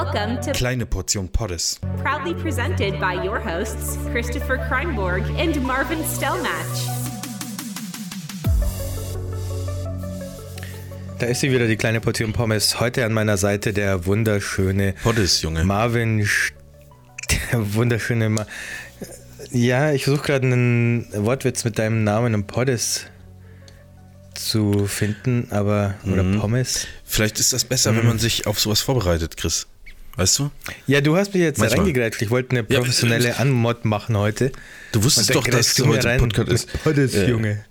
Welcome to Kleine Portion Poddes. proudly presented by your hosts, Christopher Kreinborg and Marvin Stellmatch. Da ist sie wieder, die kleine Portion Pommes. Heute an meiner Seite der wunderschöne Poddes, Junge. Marvin. Sch- Der wunderschöne. Ma ja, ich versuche gerade einen Wortwitz mit deinem Namen und Poddes zu finden, aber. Oder Mhm. Pommes. Vielleicht ist das besser, wenn man sich auf sowas vorbereitet, Chris. Weißt du? Ja, du hast mich jetzt Manchmal. reingegrätscht. Ich wollte eine Ja, professionelle äh, Anmod machen heute. Du wusstest doch, dass du heute rein Podcast ist. Poddes, Äh, Junge.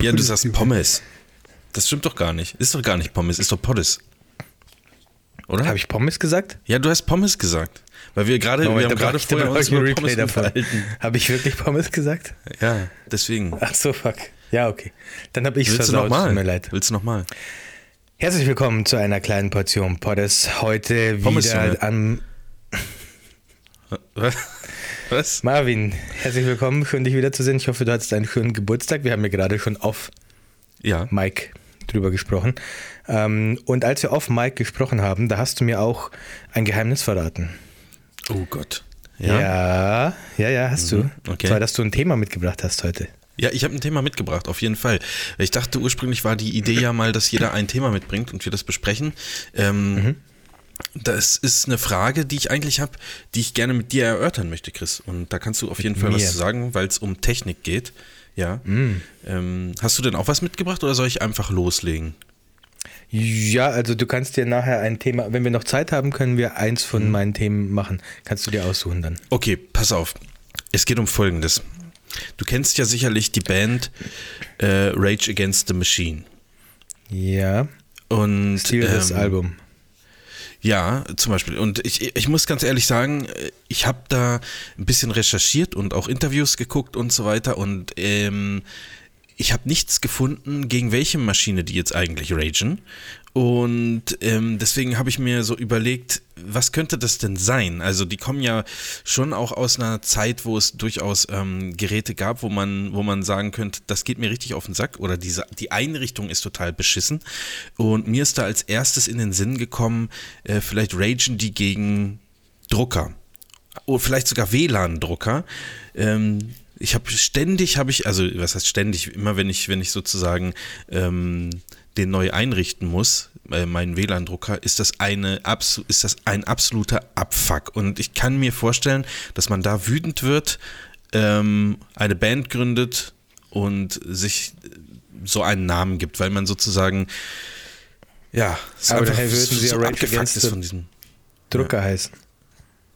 Ja, du Poddes, sagst Junge. Pommes. Das stimmt doch gar nicht. Ist doch gar nicht Pommes, ist doch Poddes. Oder? Habe ich Pommes gesagt? ja, du hast Pommes gesagt. Weil wir gerade, wir haben gerade vorher uns über Pommes unterhalten. Habe ich wirklich Pommes gesagt? Ja, deswegen. Ach so, fuck. Ja, okay. Dann habe ich du versaut. nochmal? Tut mir leid. Willst du nochmal? Herzlich willkommen zu einer kleinen Portion Poddes. Heute Pommes, wieder Junge. am Was? Marvin. Herzlich willkommen, schön dich wiederzusehen. Ich hoffe, du hattest einen schönen Geburtstag. Wir haben ja gerade schon auf Ja. Mike drüber gesprochen. Ähm, und als wir auf Mike gesprochen haben, da hast du mir auch ein Geheimnis verraten. Oh Gott. Ja, Ja. ja, ja, hast du. okay. Zwar, dass du ein Thema mitgebracht hast heute. Ja, ich habe ein Thema mitgebracht, auf jeden Fall. Ich dachte, ursprünglich war die Idee ja mal, dass jeder ein Thema mitbringt und wir das besprechen. Ähm, Mhm. Das ist eine Frage, die ich eigentlich habe, die ich gerne mit dir erörtern möchte, Chris. Und da kannst du auf jeden Fall mir? was zu sagen, weil es um Technik geht. Ja. Ähm, hast du denn auch was mitgebracht oder soll ich einfach loslegen? Ja, also du kannst dir nachher ein Thema, wenn wir noch Zeit haben, können wir eins Mhm. von meinen Themen machen. Kannst du dir aussuchen dann. Okay, pass auf. Es geht um Folgendes. Du kennst ja sicherlich die Band äh, Rage Against the Machine. Ja, Und Stil des ähm, Album. Ja, zum Beispiel. Und ich, ich muss ganz ehrlich sagen, ich habe da ein bisschen recherchiert und auch Interviews geguckt und so weiter. Und ähm, ich habe nichts gefunden, gegen welche Maschine die jetzt eigentlich ragen. Und ähm, deswegen habe ich mir so überlegt, was könnte das denn sein? Also die kommen ja schon auch aus einer Zeit, wo es durchaus ähm, Geräte gab, wo man, wo man sagen könnte, das geht mir richtig auf den Sack oder diese, die Einrichtung ist total beschissen. Und mir ist da als erstes in den Sinn gekommen, äh, vielleicht ragen die gegen Drucker oder vielleicht sogar WLAN-Drucker. Ähm, ich habe ständig, habe ich, also was heißt ständig, immer wenn ich, wenn ich sozusagen ähm, den neu einrichten muss, äh, meinen WLAN-Drucker, ist das eine ist das ein absoluter Abfuck. Und ich kann mir vorstellen, dass man da wütend wird, ähm, eine Band gründet und sich so einen Namen gibt, weil man sozusagen ja, es Aber einfach daher würden sie ja Rage Against the- von diesem. Drucker heißen.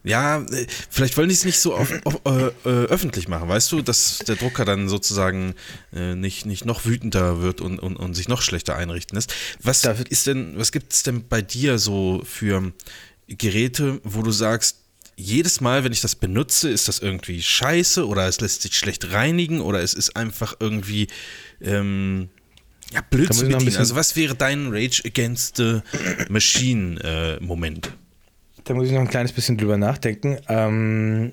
Ja, äh, vielleicht wollen die es nicht so auf, auf, äh, äh, öffentlich machen, weißt du, dass der Drucker dann sozusagen äh, nicht, nicht noch wütender wird und, und, und sich noch schlechter einrichten lässt. Was Darf- ist denn, was gibt es denn bei dir so für Geräte, wo du sagst, jedes Mal, wenn ich das benutze, ist das irgendwie scheiße oder es lässt sich schlecht reinigen oder es ist einfach irgendwie ähm, ja, blöd zu bedienen. Also was wäre dein Rage Against the Machine äh, Moment? Da muss ich noch ein kleines bisschen drüber nachdenken. Ähm,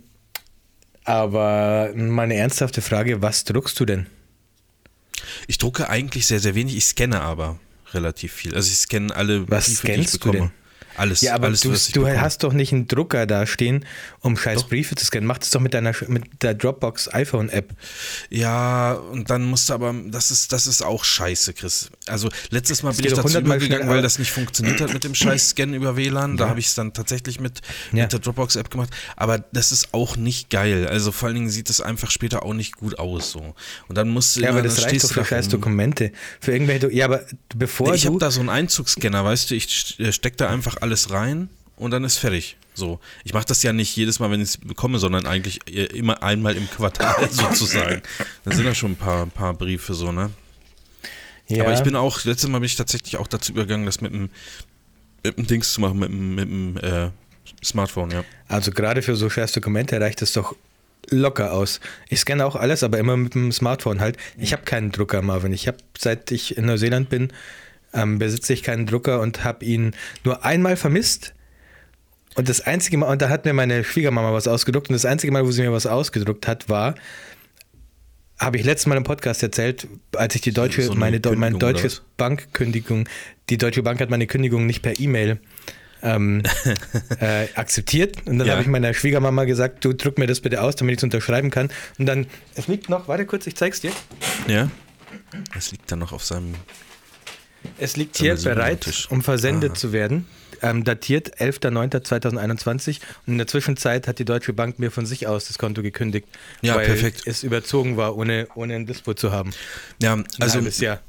aber mal eine ernsthafte Frage, was druckst du denn? Ich drucke eigentlich sehr, sehr wenig. Ich scanne aber relativ viel. Also ich scanne alle Was Briefe, die ich scannst du bekomme. denn? Alles, Ja, aber alles, du, du bekomme. hast doch nicht einen Drucker da stehen, um scheiß Doch. Briefe zu scannen. Mach das doch mit deiner mit der Dropbox iPhone App. Ja, und dann musst du aber, das ist, das ist auch scheiße, Chris. Also letztes Mal bin geht ich dazu 100 Mal übergegangen, weil das nicht funktioniert hat mit dem scheiß Scan über WLAN. Da habe ich es dann tatsächlich mit, Ja. mit der Dropbox-App gemacht. Aber das ist auch nicht geil. Also vor allen Dingen sieht es einfach später auch nicht gut aus. So. Und dann musst du Ja, immer, aber das reicht doch für scheiß. Dokumente. Für irgendwelche. Do ja, aber bevor ich habe da so einen Einzugsscanner, weißt du, ich stecke da einfach alles rein und dann ist fertig. So, ich mache das ja nicht jedes Mal, wenn ich es bekomme, sondern eigentlich äh, immer einmal im Quartal sozusagen. Dann sind da schon ein paar, ein paar Briefe so, ne? ja, Aber ich bin auch, letztes Mal bin ich tatsächlich auch dazu übergegangen, das mit dem, mit dem Dings zu machen, mit dem, mit dem äh, Smartphone, ja. Also gerade für so scheiß Dokumente reicht es doch locker aus. Ich scanne auch alles, aber immer mit dem Smartphone halt. Ich habe keinen Drucker, Marvin. Ich habe, seit ich in Neuseeland bin, ähm, besitze ich keinen Drucker und habe ihn nur einmal vermisst. Und das einzige Mal, und da hat mir meine Schwiegermama was ausgedruckt, und das einzige Mal, wo sie mir was ausgedruckt hat, war, habe ich letztes Mal im Podcast erzählt, als ich die deutsche, So eine meine, meine Kündigung deutsche? Bankkündigung, die Deutsche Bank hat meine Kündigung nicht per E-Mail ähm, äh, akzeptiert. Und dann Ja. habe ich meiner Schwiegermama gesagt, du drück mir das bitte aus, damit ich es unterschreiben kann. Und dann, es liegt noch, warte kurz, ich zeig's dir. Ja. Das liegt dann noch auf seinem. Es liegt hier bereit, um versendet Ah. zu werden. Ähm, datiert 11.09.2021 und in der Zwischenzeit hat die Deutsche Bank mir von sich aus das Konto gekündigt, Ja, weil perfekt. es überzogen war, ohne, ohne ein Dispo zu haben. Ja, Ein also, halbes Jahr.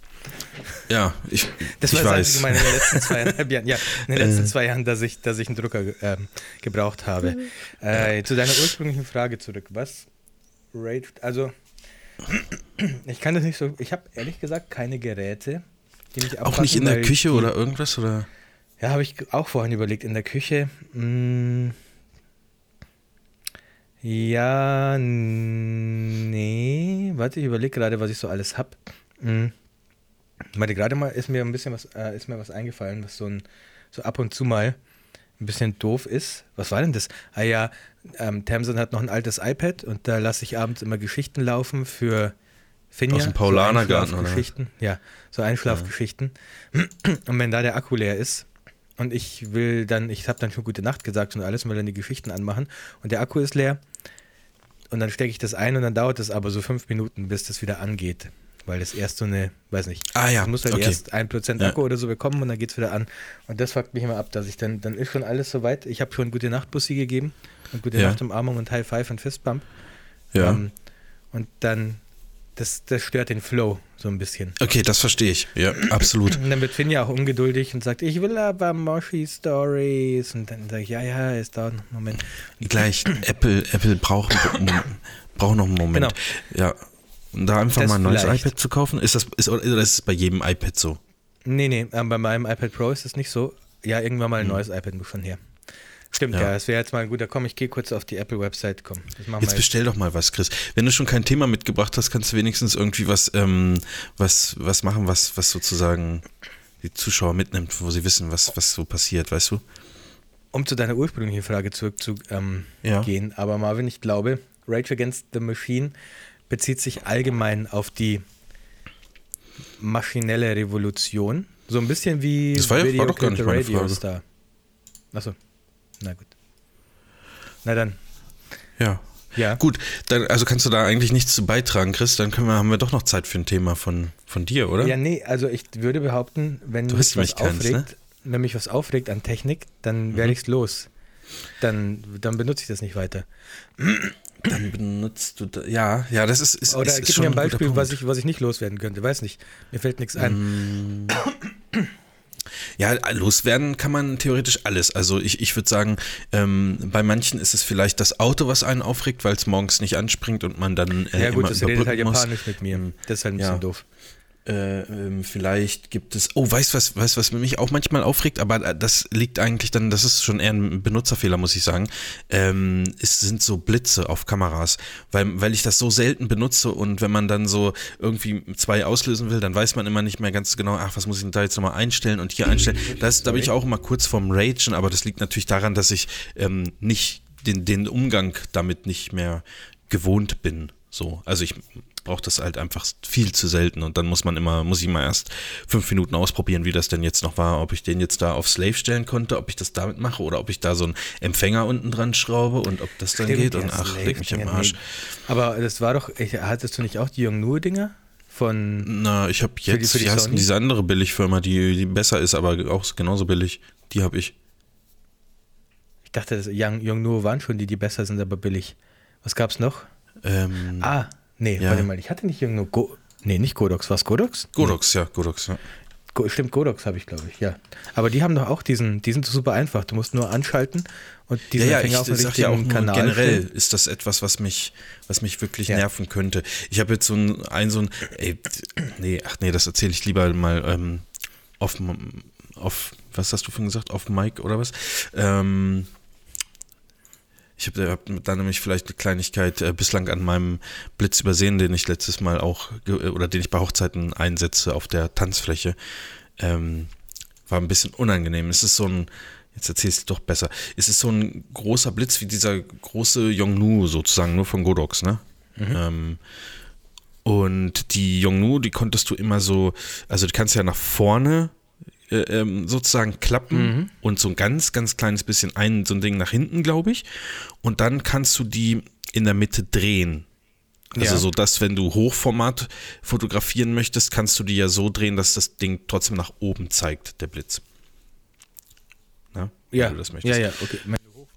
ja, ich, Das ich war das weiß. Mal in den letzten zweieinhalb Jahren, ja, in den letzten zwei Jahren, dass ich, dass ich einen Drucker ähm, gebraucht habe. Äh, zu deiner ursprünglichen Frage zurück. Was Rage, also ich kann das nicht so, ich habe ehrlich gesagt keine Geräte, die mich Auch nicht in der Küche die, oder irgendwas? Oder? Ja, habe ich auch vorhin überlegt, in der Küche. Mh, ja, n- nee. Warte, ich überlege gerade, was ich so alles habe. Warte, gerade mal ist mir ein bisschen was, äh, ist mir was eingefallen, was so ein, so ab und zu mal ein bisschen doof ist. Was war denn das? Ah ja, ähm, Tamsin hat noch ein altes iPad und da lasse ich abends immer Geschichten laufen für Finja. Aus dem Paulanergarten, so oder? Einschlafgeschichten. Ja, so Einschlafgeschichten. Und wenn da der Akku leer ist und ich will dann, ich habe dann schon gute Nacht gesagt und alles und will dann die Geschichten anmachen und der Akku ist leer und dann stecke ich das ein und dann dauert es aber so fünf Minuten, bis das wieder angeht. Weil das erst so eine, weiß nicht, Ah ja, es muss halt okay. erst ein Prozent Ja. Akku oder so bekommen und dann geht es wieder an. Und das fuckt mich immer ab, dass ich dann, dann ist schon alles soweit. Ich habe schon gute Nachtbussi gegeben und gute Ja. Nachtumarmung und High Five und Fistbump. Ja. Ähm, und dann, das, das stört den Flow so ein bisschen. Okay, das verstehe ich. Ja, absolut. Und dann wird Finja auch ungeduldig und sagt, ich will aber Moshi-Stories. Und dann sage ich, ja, ja, es dauert noch einen Moment. Gleich, Apple, Apple braucht, braucht noch einen Moment. Ja. Und da einfach Das mal ein neues vielleicht. iPad zu kaufen, ist das, ist, oder ist es bei jedem iPad so? Nee, nee, bei meinem iPad Pro ist es nicht so. Ja, irgendwann mal ein neues iPad muss schon her. Stimmt. Ja. ja, es wäre jetzt mal ein guter, komm, ich gehe kurz auf die Apple-Website, komm. Das Jetzt wir bestell doch mal was, Chris. Wenn du schon kein Thema mitgebracht hast, kannst du wenigstens irgendwie was, ähm, was, was machen, was, was sozusagen die Zuschauer mitnimmt, wo sie wissen, was, was so passiert, weißt du? um zu deiner ursprünglichen Frage zurückzugehen, ähm, Ja. aber Marvin, ich glaube, Rage Against the Machine bezieht sich allgemein auf die maschinelle Revolution. So ein bisschen wie Das war ja- war doch gar nicht meine Frage. Star. Achso, na gut. Na dann, Ja. ja. Gut, dann, also kannst du da eigentlich nichts zu beitragen, Chris. Dann wir, haben wir doch noch Zeit für ein Thema von, von dir, oder? Ja, nee, also ich würde behaupten, wenn Du mich was keins, aufregt, ne? wenn mich was aufregt an Technik, dann Mhm. werde ich's los. Dann, dann benutze ich das nicht weiter. Dann benutzt du da, ja, ja, das ist, ist, Oder ist, ist gib schon mir ein Beispiel, was ich, was ich nicht loswerden könnte. Weiß nicht. Mir fällt nichts ein. Ja, loswerden kann man theoretisch alles. Also ich, ich würde sagen, ähm, bei manchen ist es vielleicht das Auto, was einen aufregt, weil es morgens nicht anspringt und man dann äh, Ja gut, das redet halt muss. japanisch mit mir. Das ist halt ein bisschen Ja. doof. Äh, ähm, vielleicht gibt es, oh, weißt du was, was mich auch manchmal aufregt, aber äh, das liegt eigentlich dann, das ist schon eher ein Benutzerfehler, muss ich sagen. Ähm, es sind so Blitze auf Kameras, weil, weil ich das so selten benutze und wenn man dann so irgendwie zwei auslösen will, dann weiß man immer nicht mehr ganz genau, ach, was muss ich denn da jetzt nochmal einstellen und hier einstellen. Das, da bin ich auch immer kurz vorm Ragen, aber das liegt natürlich daran, dass ich ähm, nicht den, den Umgang damit nicht mehr gewohnt bin. So, also ich brauche das halt einfach viel zu selten und dann muss man immer, muss ich mal erst fünf Minuten ausprobieren, wie das denn jetzt noch war, ob ich den jetzt da auf Slave stellen konnte, ob ich das damit mache oder ob ich da so einen Empfänger unten dran schraube und ob das dann geht und ach, leg mich am Dinger, Arsch. Aber das war doch, ich, hattest du nicht auch die Yongnuo-Dinger? Von, Na, ich habe die- jetzt, für die wie heißt denn Sony? diese andere Billigfirma, die, die besser ist, aber auch genauso billig, die habe ich. ich dachte, das Yang- Yongnuo waren schon die, die besser sind, aber billig. Was gab's noch? Ähm, Ah, nee, Ja. warte mal, ich hatte nicht Yongnuo. Go nee, nicht Godox. Was Godox? Godox, ja, Godox, ja. Go stimmt, Godox habe ich, glaube ich, ja. Aber die haben doch auch diesen, die sind super einfach. Du musst nur anschalten und Ja, diesen ja, Empfänger ich auf sag ja auch Kanal generell stellen. ist das etwas, was mich, was mich wirklich Ja. nerven könnte. Ich habe jetzt so ein, ein so ein, ey, nee, ach nee, das erzähle ich lieber mal ähm, auf, auf, was hast du vorhin gesagt, auf Mike oder was? Ähm, ich habe hab da nämlich vielleicht eine Kleinigkeit äh, bislang an meinem Blitz übersehen, den ich letztes Mal auch, ge- oder den ich bei Hochzeiten einsetze auf der Tanzfläche. Ähm, war ein bisschen unangenehm. Es ist so ein, jetzt erzählst du doch besser, es ist so ein großer Blitz wie dieser große Yongnu sozusagen, nur von Godox, ne? Ähm, und die Yongnu, die konntest du immer so, also die kannst du ja nach vorne äh, ähm, sozusagen klappen und so ein ganz, ganz kleines bisschen ein, so ein Ding nach hinten, glaube ich. Und dann kannst du die in der Mitte drehen. Also Ja. so, dass wenn du Hochformat fotografieren möchtest, kannst du die ja so drehen, dass das Ding trotzdem nach oben zeigt, der Blitz. Na, Ja, du das möchtest. ja, ja, okay.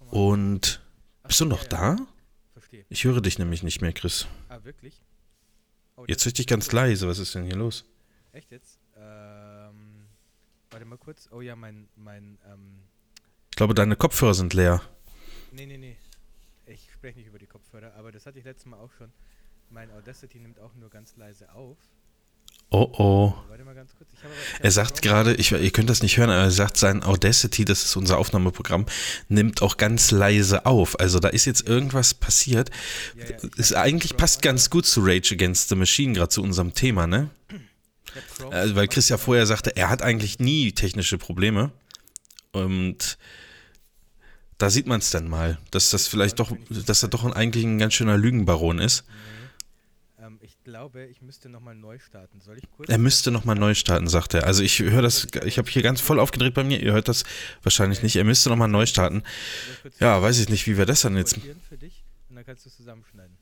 Und bist du noch da? Ich höre dich nämlich nicht mehr, Chris. Ah, wirklich? Oh, Jetzt höre ich dich ganz leise. Was ist denn hier los? Echt jetzt? Warte mal kurz. Oh ja, mein, mein, ähm, Ich glaube, deine Kopfhörer sind leer. nee, nee, nee. Ich spreche nicht über die Kopfhörer, aber das hatte ich letztes Mal auch schon. Mein Audacity nimmt auch nur ganz leise auf. Oh oh. Warte mal ganz kurz. Aber, Er sagt gerade, ich, ihr könnt das nicht hören, aber er sagt, sein Audacity, das ist unser Aufnahmeprogramm, nimmt auch ganz leise auf. Also da ist jetzt irgendwas passiert. Ja, ja, Ist eigentlich passt an. ganz gut zu Rage Against the Machine, gerade zu unserem Thema, ne? Also, weil. Chris ja vorher sagte, er hat eigentlich nie technische Probleme. Und da sieht man es dann mal, dass das vielleicht doch, dass er doch eigentlich ein ganz schöner Lügenbaron ist. Ähm, ich glaube, ich müsste nochmal neu starten. Soll ich kurz? Er müsste nochmal neu starten, sagt er. Also ich höre das, ich habe hier ganz voll aufgedreht bei mir, ihr hört das wahrscheinlich nicht. Er müsste nochmal neu starten. Ja, weiß ich nicht, wie wir das dann jetzt. exportieren für dich und dann kannst du es zusammenschneiden.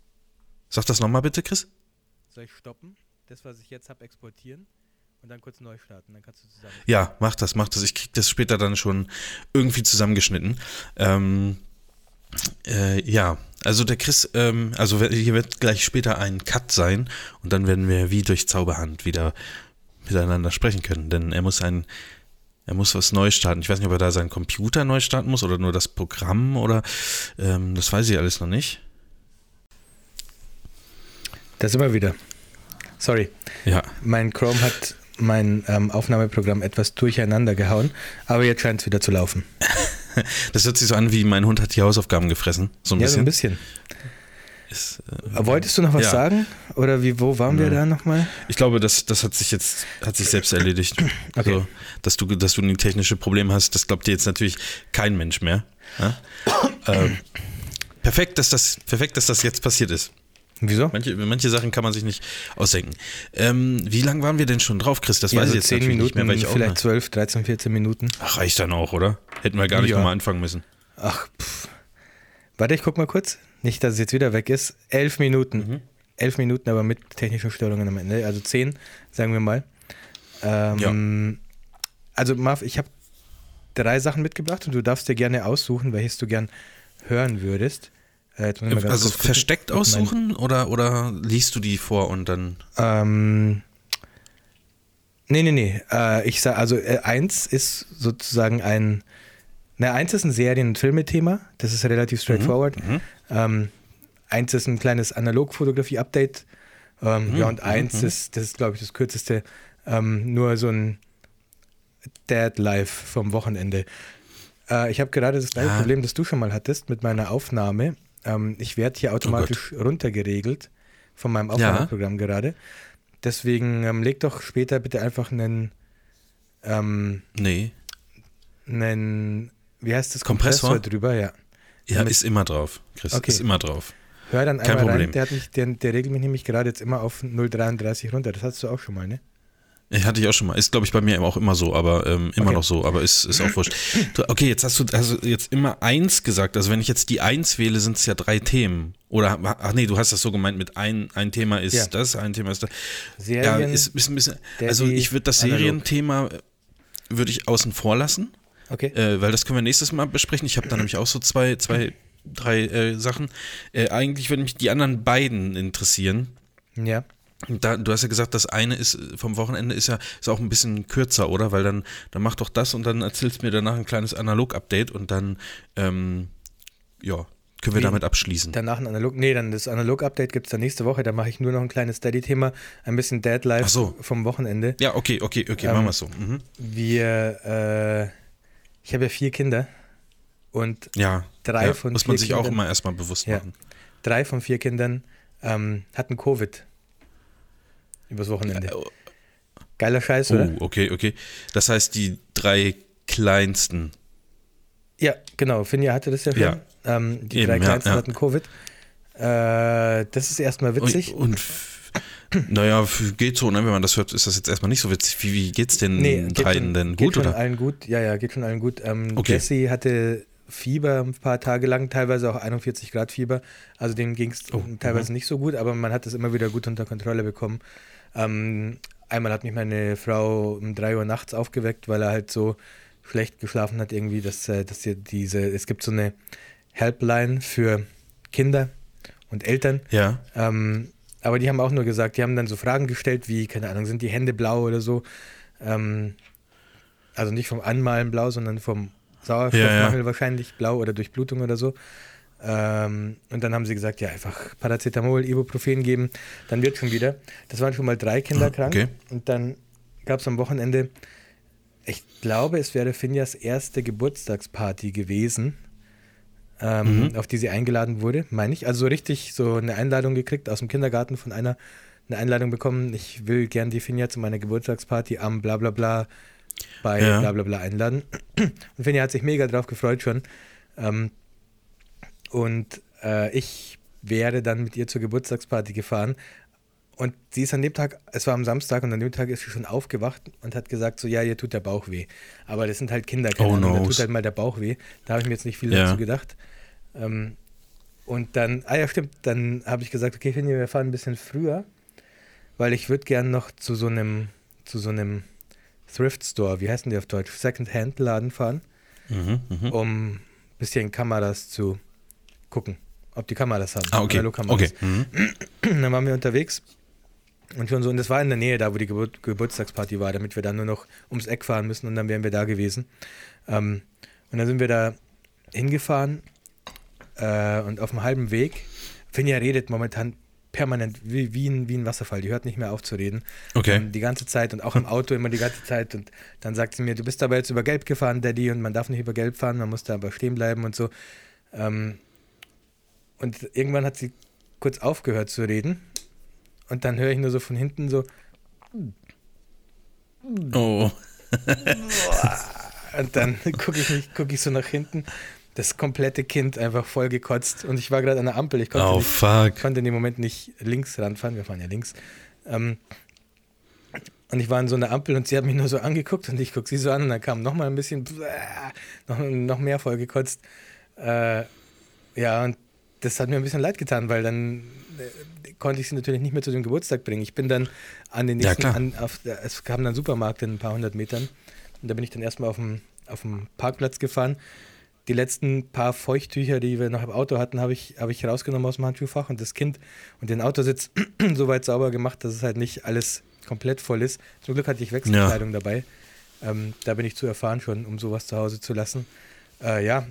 Sag das nochmal bitte, Chris. Soll ich stoppen? Das, was ich jetzt habe, exportieren und dann kurz neu starten. Dann kannst du zusammen. Ja, mach das, mach das. Ich krieg das später dann schon irgendwie zusammengeschnitten. Ähm, äh, ja, also der Chris, ähm, also hier wird gleich später ein Cut sein und dann werden wir wie durch Zauberhand wieder miteinander sprechen können, denn er muss ein, er muss was neu starten. Ich weiß nicht, ob er da seinen Computer neu starten muss oder nur das Programm oder ähm, das weiß ich alles noch nicht. Da sind wir wieder. Sorry. Ja, Mein Chrome hat mein ähm, Aufnahmeprogramm etwas durcheinander gehauen, aber jetzt scheint es wieder zu laufen. das hört sich so an, wie mein Hund hat die Hausaufgaben gefressen. So ein Ja, so ein bisschen. bisschen. Ist, äh, Wolltest du noch was Ja. sagen? Oder wie, wo waren wir Nö. da nochmal? Ich glaube, das, das hat sich jetzt hat sich selbst erledigt. Okay. Also, dass du, dass du ein technische Problem hast, das glaubt dir jetzt natürlich kein Mensch mehr. Ja? ähm, perfekt, dass das, perfekt, dass das jetzt passiert ist. Wieso? Manche, manche Sachen kann man sich nicht ausdenken. Ähm, wie lange waren wir denn schon drauf, Chris? Das Ja, weiß so ich jetzt 10 natürlich Minuten, nicht mehr, weil ich auch vielleicht mal, 12, 13, 14 Minuten. Ach, reicht dann auch, oder? Hätten wir gar nicht Ja. nochmal anfangen müssen. Ach, pff. Warte, ich guck mal kurz. Nicht, dass es jetzt wieder weg ist. Elf Minuten. Mhm. Elf Minuten, aber mit technischen Störungen am Ende. Also zehn, sagen wir mal. Ähm, Also, Marv, ich habe drei Sachen mitgebracht und du darfst dir gerne aussuchen, welches du gern hören würdest. Äh, Also gucken, versteckt mein- aussuchen oder, oder liest du die vor und dann. Ähm, nee, nee, nee. Äh, ich sag, also äh, eins ist sozusagen ein, na, eins ist ein Serien- und Filmethema. Das ist relativ straightforward. Mhm. Ähm, eins ist ein kleines Analogfotografie-Update. Ähm, Mhm, Ja, und eins ist, das ist, glaube ich, das kürzeste, ähm, nur so ein Dead Live vom Wochenende. Äh, ich habe gerade das gleiche Ah. Problem, das du schon mal hattest mit meiner Aufnahme. Ähm, ich werde hier automatisch runtergeregelt von meinem Aufnahmeprogramm gerade. Deswegen ähm, leg doch später bitte einfach einen, ähm, Nee. einen wie heißt das, Kompressor? drüber, ja. Ja, Damit- ist immer drauf, Chris. Okay. Ist immer drauf. Hör dann Kein einmal Problem. rein, der, hat mich, der, der regelt mich nämlich gerade jetzt immer auf 0,33 runter. Das hattest du auch schon mal, ne? Hatte ich auch schon mal. Ist, glaube ich, bei mir auch immer so, aber ähm, immer Okay. noch so, aber ist, ist auch wurscht. Okay, jetzt hast du also jetzt immer eins gesagt. Also wenn ich jetzt die eins wähle, sind es ja drei Themen. Oder ach nee, du hast das so gemeint mit ein, ein Thema ist Ja. das, ein Thema ist das. Serien, ja, ist, ist ein bisschen. Also ich würde das. Serienthema äh, würde ich außen vor lassen, okay. äh, weil das können wir nächstes Mal besprechen. Ich habe da nämlich auch so zwei, zwei, drei äh, Sachen. Äh, eigentlich würden mich die anderen beiden interessieren. ja. Da, du hast ja gesagt, das eine ist äh, vom Wochenende ist ja ist auch ein bisschen kürzer, oder? Weil dann, dann mach doch das und dann erzählst du mir danach ein kleines Analog-Update und dann ähm, ja, können wir Wie? damit abschließen. Danach ein Analog. Nee, dann das Analog-Update gibt es dann nächste Woche. Da mache ich nur noch ein kleines Steady-Thema. Ein bisschen Dead Live Ach so. vom Wochenende. ja, okay, okay, okay, Ähm, machen wir es so. Mhm. Wir, äh, ich habe ja vier Kinder und Ja, drei ja, von muss man vier sich auch Kindern- immer erstmal bewusst Ja. machen. drei von vier Kindern ähm, hatten Covid. Übers Wochenende. oh. Geiler Scheiß, oder? Oh, okay, okay. Das heißt, die drei kleinsten. Ja, genau. Finja hatte das ja schon. Ja. Ähm, die Eben, drei ja, Kleinsten ja. hatten Covid. Äh, das ist erstmal witzig. Und, und Naja, geht so, ne? Wenn man das hört, ist das jetzt erstmal nicht so witzig. Wie, wie geht's den geht dreien schon, denn? geht Gut, schon oder? allen gut. Ja, ja, geht schon allen gut. Ähm, Okay. Jesse hatte Fieber ein paar Tage lang, teilweise auch 41 Grad Fieber. Also dem ging es Oh, teilweise nicht so gut, aber man hat es immer wieder gut unter Kontrolle bekommen. Ähm, einmal hat mich meine Frau um 3 Uhr nachts aufgeweckt, weil er halt so schlecht geschlafen hat, irgendwie, dass, äh, dass hier diese, es gibt so eine Helpline für Kinder und Eltern. Ja. Ähm, aber die haben auch nur gesagt, die haben dann so Fragen gestellt wie, keine Ahnung, sind die Hände blau oder so? Ähm, also nicht vom Anmalen blau, sondern vom Sauerstoffmangel Ja, ja. wahrscheinlich blau oder Durchblutung oder so. Ähm, und dann haben sie gesagt, ja, einfach Paracetamol, Ibuprofen geben, dann wird schon wieder. Das waren schon mal drei Kinder Ah, krank. okay. Und dann gab es am Wochenende, ich glaube, es wäre Finjas erste Geburtstagsparty gewesen, ähm, Mhm. auf die sie eingeladen wurde, meine ich. Also so richtig so eine Einladung gekriegt aus dem Kindergarten von einer, eine Einladung bekommen. Ich will gern die Finja zu meiner Geburtstagsparty am bla bla bla bei Ja. bla bla bla einladen. Und Finja hat sich mega drauf gefreut schon. Ähm, und äh, ich wäre dann mit ihr zur Geburtstagsparty gefahren. Und sie ist an dem Tag, es war am Samstag und an dem Tag ist sie schon aufgewacht und hat gesagt, so ja, ihr tut der Bauch weh. Aber das sind halt Kinder, keine Oh, Ahnung, da noes. tut halt mal der Bauch weh. Da habe ich mir jetzt nicht viel Ja. dazu gedacht. Ähm, und dann, ah ja stimmt, dann habe ich gesagt, okay, Finja, wir fahren ein bisschen früher, weil ich würde gern noch zu so einem, zu so einem Thrift Store, wie heißen die auf Deutsch, Second-Hand-Laden fahren Mhm, mhm. um ein bisschen Kameras zu gucken, ob die Kameras haben. Ah, okay. Okay. Mhm. Dann waren wir unterwegs und schon so, und das war in der Nähe da, wo die Gebur Geburtstagsparty war, damit wir dann nur noch ums Eck fahren müssen und dann wären wir da gewesen. Ähm, und dann sind wir da hingefahren äh, und auf dem halben Weg, Finja redet momentan permanent wie, wie, ein, wie ein Wasserfall, die hört nicht mehr auf zu reden. Okay. Ähm, die ganze Zeit und auch im Auto immer die ganze Zeit. Und dann sagt sie mir, du bist aber jetzt über Gelb gefahren, Daddy, und man darf nicht über Gelb fahren, man muss da aber stehen bleiben und so. Ähm, und irgendwann hat sie kurz aufgehört zu reden. Und dann höre ich nur so von hinten so, Oh. und dann gucke ich, mich- guck ich so nach hinten. Das komplette Kind einfach voll gekotzt. Und ich war gerade an der Ampel. Ich konnte, Oh, nicht, konnte in dem Moment nicht links ranfahren. Wir fahren ja links. Ähm, und ich war an so einer Ampel und sie hat mich nur so angeguckt und ich gucke sie so an und dann kam noch mal ein bisschen, noch, noch mehr vollgekotzt. Äh, ja, und das hat mir ein bisschen leid getan, weil dann äh, konnte ich sie natürlich nicht mehr zu dem Geburtstag bringen. Ich bin dann an den Ja, nächsten, klar. an, auf, es kam dann ein Supermarkt in ein paar hundert Metern und da bin ich dann erstmal auf dem, auf dem Parkplatz gefahren. Die letzten paar Feuchttücher, die wir noch im Auto hatten, habe ich, habe ich rausgenommen aus dem Handschuhfach und das Kind und den Autositz so weit sauber gemacht, dass es halt nicht alles komplett voll ist. Zum Glück hatte ich Wechselkleidung dabei. Ähm, da bin ich zu erfahren schon, um sowas zu Hause zu lassen. Äh, ja,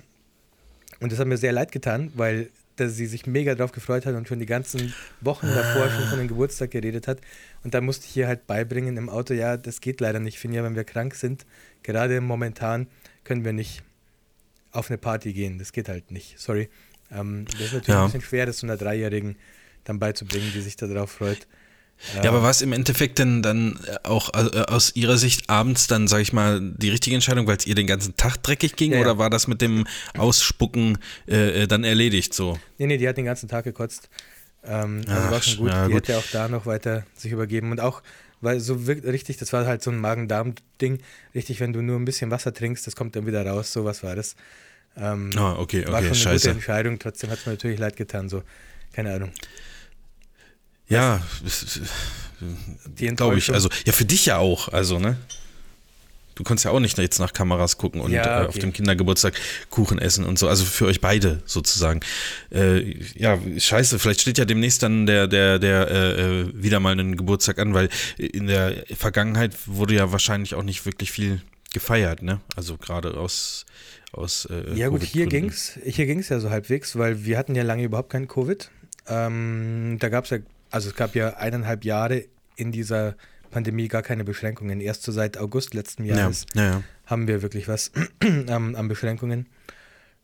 und das hat mir sehr leid getan, weil dass sie sich mega drauf gefreut hat und schon die ganzen Wochen davor schon von dem Geburtstag geredet hat. Und da musste ich ihr halt beibringen im Auto, ja, das geht leider nicht. Finja, wenn wir krank sind, gerade momentan können wir nicht auf eine Party gehen. Das geht halt nicht. Sorry. Ähm, das ist natürlich Ja. ein bisschen schwer, das so einer Dreijährigen dann beizubringen, die sich darauf freut. Ja, aber war es im Endeffekt denn dann auch äh, aus Ihrer Sicht abends dann, sag ich mal, die richtige Entscheidung, weil es ihr den ganzen Tag dreckig ging? Ja, ja. Oder war das mit dem Ausspucken äh, äh, dann erledigt so? Nee, nee, die hat den ganzen Tag gekotzt. Ähm, also Ach, war schon gut. ja, die gut. hätte auch da noch weiter sich übergeben. Und auch, weil so richtig, das war halt so ein Magen-Darm-Ding. Richtig, wenn du nur ein bisschen Wasser trinkst, das kommt dann wieder raus. So was war das. Ähm, Ah, okay, war okay, schon eine scheiße. gute Entscheidung. Trotzdem hat es mir natürlich leid getan. So, keine Ahnung. Ja, glaube ich. Also, ja, für dich ja auch, also, ne? Du konntest ja auch nicht jetzt nach Kameras gucken und Ja, äh, auf okay. dem Kindergeburtstag Kuchen essen und so. Also für euch beide sozusagen. Äh, ja, scheiße, vielleicht steht ja demnächst dann der, der, der äh, äh, wieder mal einen Geburtstag an, weil in der Vergangenheit wurde ja wahrscheinlich auch nicht wirklich viel gefeiert, ne? Also gerade aus, aus äh, Ja gut, hier ging's, hier ging's ja so halbwegs, weil wir hatten ja lange überhaupt keinen Covid. Ähm, da gab's ja, also es gab ja eineinhalb Jahre in dieser Pandemie gar keine Beschränkungen. Erst so seit August letzten Ja, Jahres ja, ja. haben wir wirklich was an, an Beschränkungen.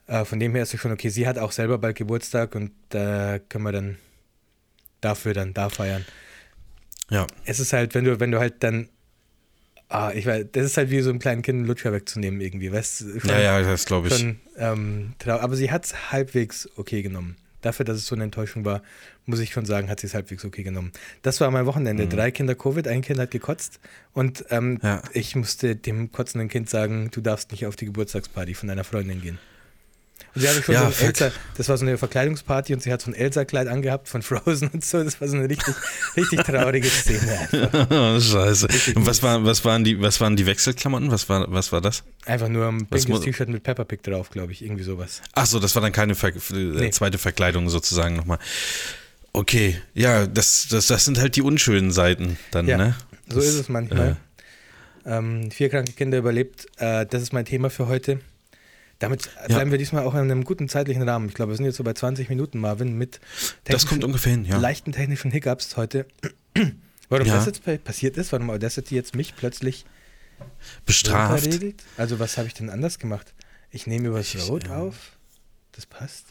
Äh, von dem her ist es schon okay. Sie hat auch selber bald Geburtstag und da können wir dann dafür dann da feiern. ja. Es ist halt, wenn du, wenn du halt dann, ah, ich weiß, das ist halt wie so einem kleinen Kind einen Lutscher wegzunehmen irgendwie, weißt du? Ja, ja, das glaube ich. schon ähm, aber sie hat es halbwegs okay genommen. Dafür, dass es so eine Enttäuschung war, muss ich schon sagen, hat sie es halbwegs okay genommen. Das war mein Wochenende. Drei Kinder Covid, ein Kind hat gekotzt und ähm, Ja. ich musste dem kotzenden Kind sagen, du darfst nicht auf die Geburtstagsparty von deiner Freundin gehen. Und sie hatte schon Ja, so. Elsa, das war so eine Verkleidungsparty und sie hat so ein Elsa-Kleid angehabt von Frozen und so. Das war so eine richtig, richtig traurige Szene. Oh, Scheiße. Richtig Und was, war, was, waren die, was waren die Wechselklamotten? Was war, was war das? einfach nur ein pinkes T-Shirt mit Peppa Pig drauf, glaube ich. Irgendwie sowas. Ach so, das war dann keine Ver äh, Nee. zweite Verkleidung sozusagen nochmal. Okay, ja, das, das, das sind halt die unschönen Seiten dann, Ja, ne? So Das, ist es manchmal. Ähm, vier kranke Kinder überlebt. Äh, das ist mein Thema für heute. Damit Ja. bleiben wir diesmal auch in einem guten zeitlichen Rahmen. Ich glaube, wir sind jetzt so bei 20 Minuten, Marvin, mit Das kommt ungefähr hin, ja. leichten technischen Hiccups heute. Warum Ja. das jetzt pa- passiert ist, warum das jetzt mich plötzlich Bestraft. Also was habe ich denn anders gemacht? Ich nehme übers Ich, Rot ähm, auf. Das passt.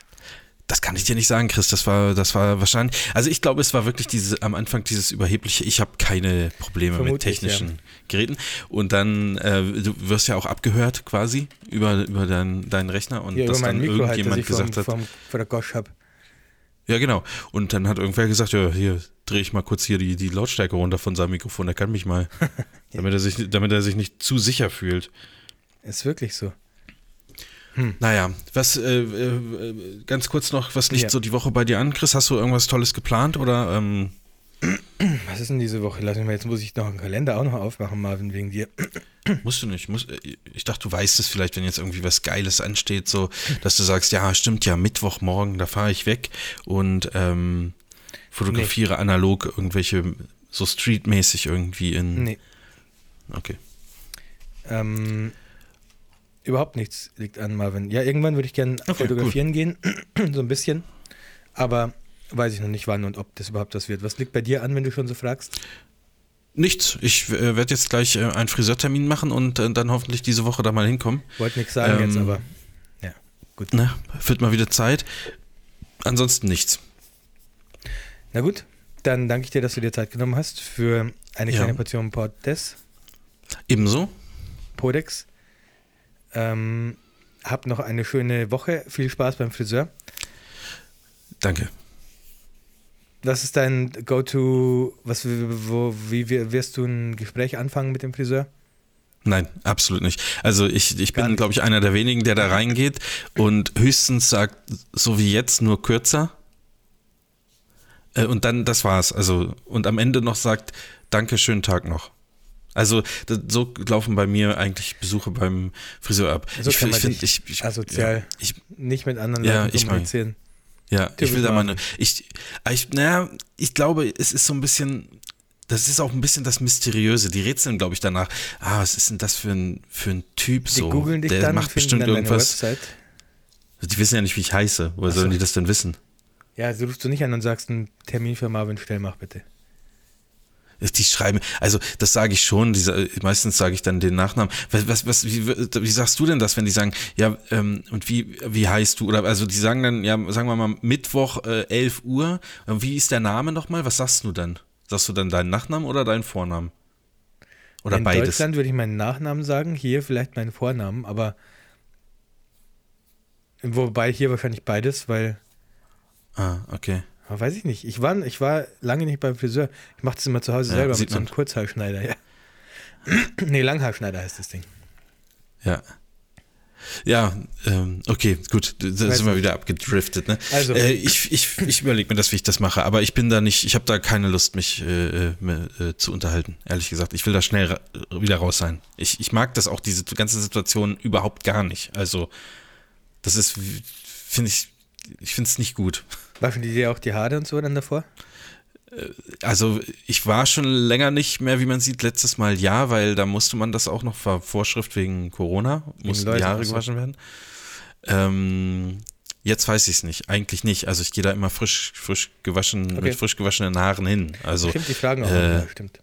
Das kann ich dir nicht sagen, Chris. Das war, das war wahrscheinlich. Also ich glaube, es war wirklich diese, am Anfang dieses überhebliche, ich habe keine Probleme mit Vermutlich, technischen Geräten. Und dann, äh, du wirst ja auch abgehört quasi über, über deinen, deinen Rechner und Hier dass dann Mikro halt, irgendjemand vom, gesagt hat. vom, vor der Gosch habe. Ja, genau. Und dann hat irgendwer gesagt, ja, hier drehe ich mal kurz hier die, die Lautstärke runter von seinem Mikrofon, der kann mich mal. damit, er sich, damit er sich nicht zu sicher fühlt. Ist wirklich so. Naja, was, äh, äh, ganz kurz noch, was liegt Ja. so die Woche bei dir an, Chris? Hast du irgendwas Tolles geplant oder? Ähm, Was ist denn diese Woche? Lass mich mal, jetzt muss ich noch einen Kalender auch noch aufmachen, Marvin, wegen dir. Musst du nicht. Musst, äh, ich dachte, du weißt es vielleicht, wenn jetzt irgendwie was Geiles ansteht, so, dass du sagst, ja, stimmt ja, Mittwochmorgen, da fahre ich weg und ähm, fotografiere analog irgendwelche, so streetmäßig irgendwie in. Nee. Okay. Ähm, überhaupt nichts liegt an, Marvin. Ja, irgendwann würde ich gerne Okay, fotografieren gehen, so ein bisschen. Aber weiß ich noch nicht, wann und ob das überhaupt was wird. Was liegt bei dir an, wenn du schon so fragst? Nichts. Ich äh, werde jetzt gleich äh, einen Friseurtermin machen und äh, dann hoffentlich diese Woche da mal hinkommen. Wollte nichts sagen Ähm, jetzt, aber ja, gut. Ne? Wird mal wieder Zeit. Ansonsten nichts. Na gut, dann danke ich dir, dass du dir Zeit genommen hast für eine Ja. kleine Portion Podes, Ebenso. Podex. Ähm, hab noch eine schöne Woche. Viel Spaß beim Friseur. Danke. Was ist dein Go-To, was, wo, wie wirst du ein Gespräch anfangen mit dem Friseur? Nein, absolut nicht. Also ich, ich bin, glaube ich, einer der wenigen, der da reingeht und höchstens sagt, so wie jetzt, nur kürzer. Äh, Und dann, das war's. Also, und am Ende noch sagt, danke, schönen Tag noch. Also, so laufen bei mir eigentlich Besuche beim Friseur ab. So ich kann man find- dich ich, ich, asozial Ja, ich, Nicht mit anderen Ja, Leuten ich kommunizieren. ja, ich will da Marvin. meine, ich, ich, naja, ich glaube, es ist so ein bisschen, das ist auch ein bisschen das Mysteriöse. Die rätseln, glaube ich, danach, ah, was ist denn das für ein, für ein Typ Die so? googeln dich Der dann, macht bestimmt dann irgendwas. Website. Die wissen ja nicht, wie ich heiße. Woher so. sollen die das denn wissen? Ja, also rufst du nicht an und sagst einen Termin für Marvin Stellmach, bitte. Die schreiben, also das sage ich schon, diese, meistens sage ich dann den Nachnamen. Was, was, was, wie, wie sagst du denn das, wenn die sagen, ja, ähm, und wie, wie heißt du? Oder also die sagen dann, ja, sagen wir mal Mittwoch äh, 11 Uhr. Wie ist der Name nochmal? Was sagst du dann? Sagst du dann deinen Nachnamen oder deinen Vornamen? Oder In beides? Deutschland würde ich meinen Nachnamen sagen, hier vielleicht meinen Vornamen, aber wobei hier wahrscheinlich beides, weil, Ah, okay. Aber weiß ich nicht. Ich war, ich war lange nicht beim Friseur. Ich mache das immer zu Hause Ja, selber mit so einem. Kurzhaarschneider, ja. nee, Langhaarschneider heißt das Ding. Ja. Ja, ähm, okay, gut, da sind wir nicht. wieder abgedriftet. Ne? Also. Äh, ich ich, ich überlege mir das, wie ich das mache, aber ich bin da nicht, ich habe da keine Lust, mich äh, äh, mehr, äh, zu unterhalten, ehrlich gesagt. Ich will da schnell ra wieder raus sein. Ich, ich mag das auch, diese ganze Situation überhaupt gar nicht. Also, das ist, finde ich, ich finde es nicht gut. Waschen die dir auch die Haare und so dann davor? Also ich war schon länger nicht mehr, wie man sieht, letztes Mal ja, weil da musste man das auch noch vor Vorschrift wegen Corona, mussten die Haare so. gewaschen werden. Ähm, jetzt weiß ich es nicht, eigentlich nicht. Also ich gehe da immer frisch, frisch gewaschen, Okay. mit frisch gewaschenen Haaren hin. Also Stimmt, die fragen auch. äh, ja, stimmt.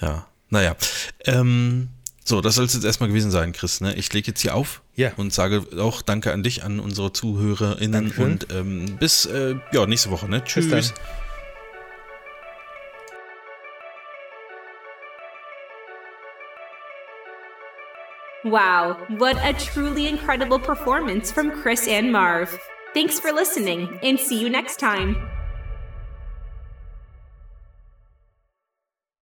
ja, naja. Ähm, so, das soll es jetzt erstmal gewesen sein, Chris. Ne? Ich lege jetzt hier auf Ja. und sage auch Danke an dich, an unsere ZuhörerInnen Dankeschön. und ähm, bis äh, ja, nächste Woche. Ne? Tschüss. Bis dann. Wow, what a truly incredible performance from Chris and Marv. Thanks for listening and see you next time.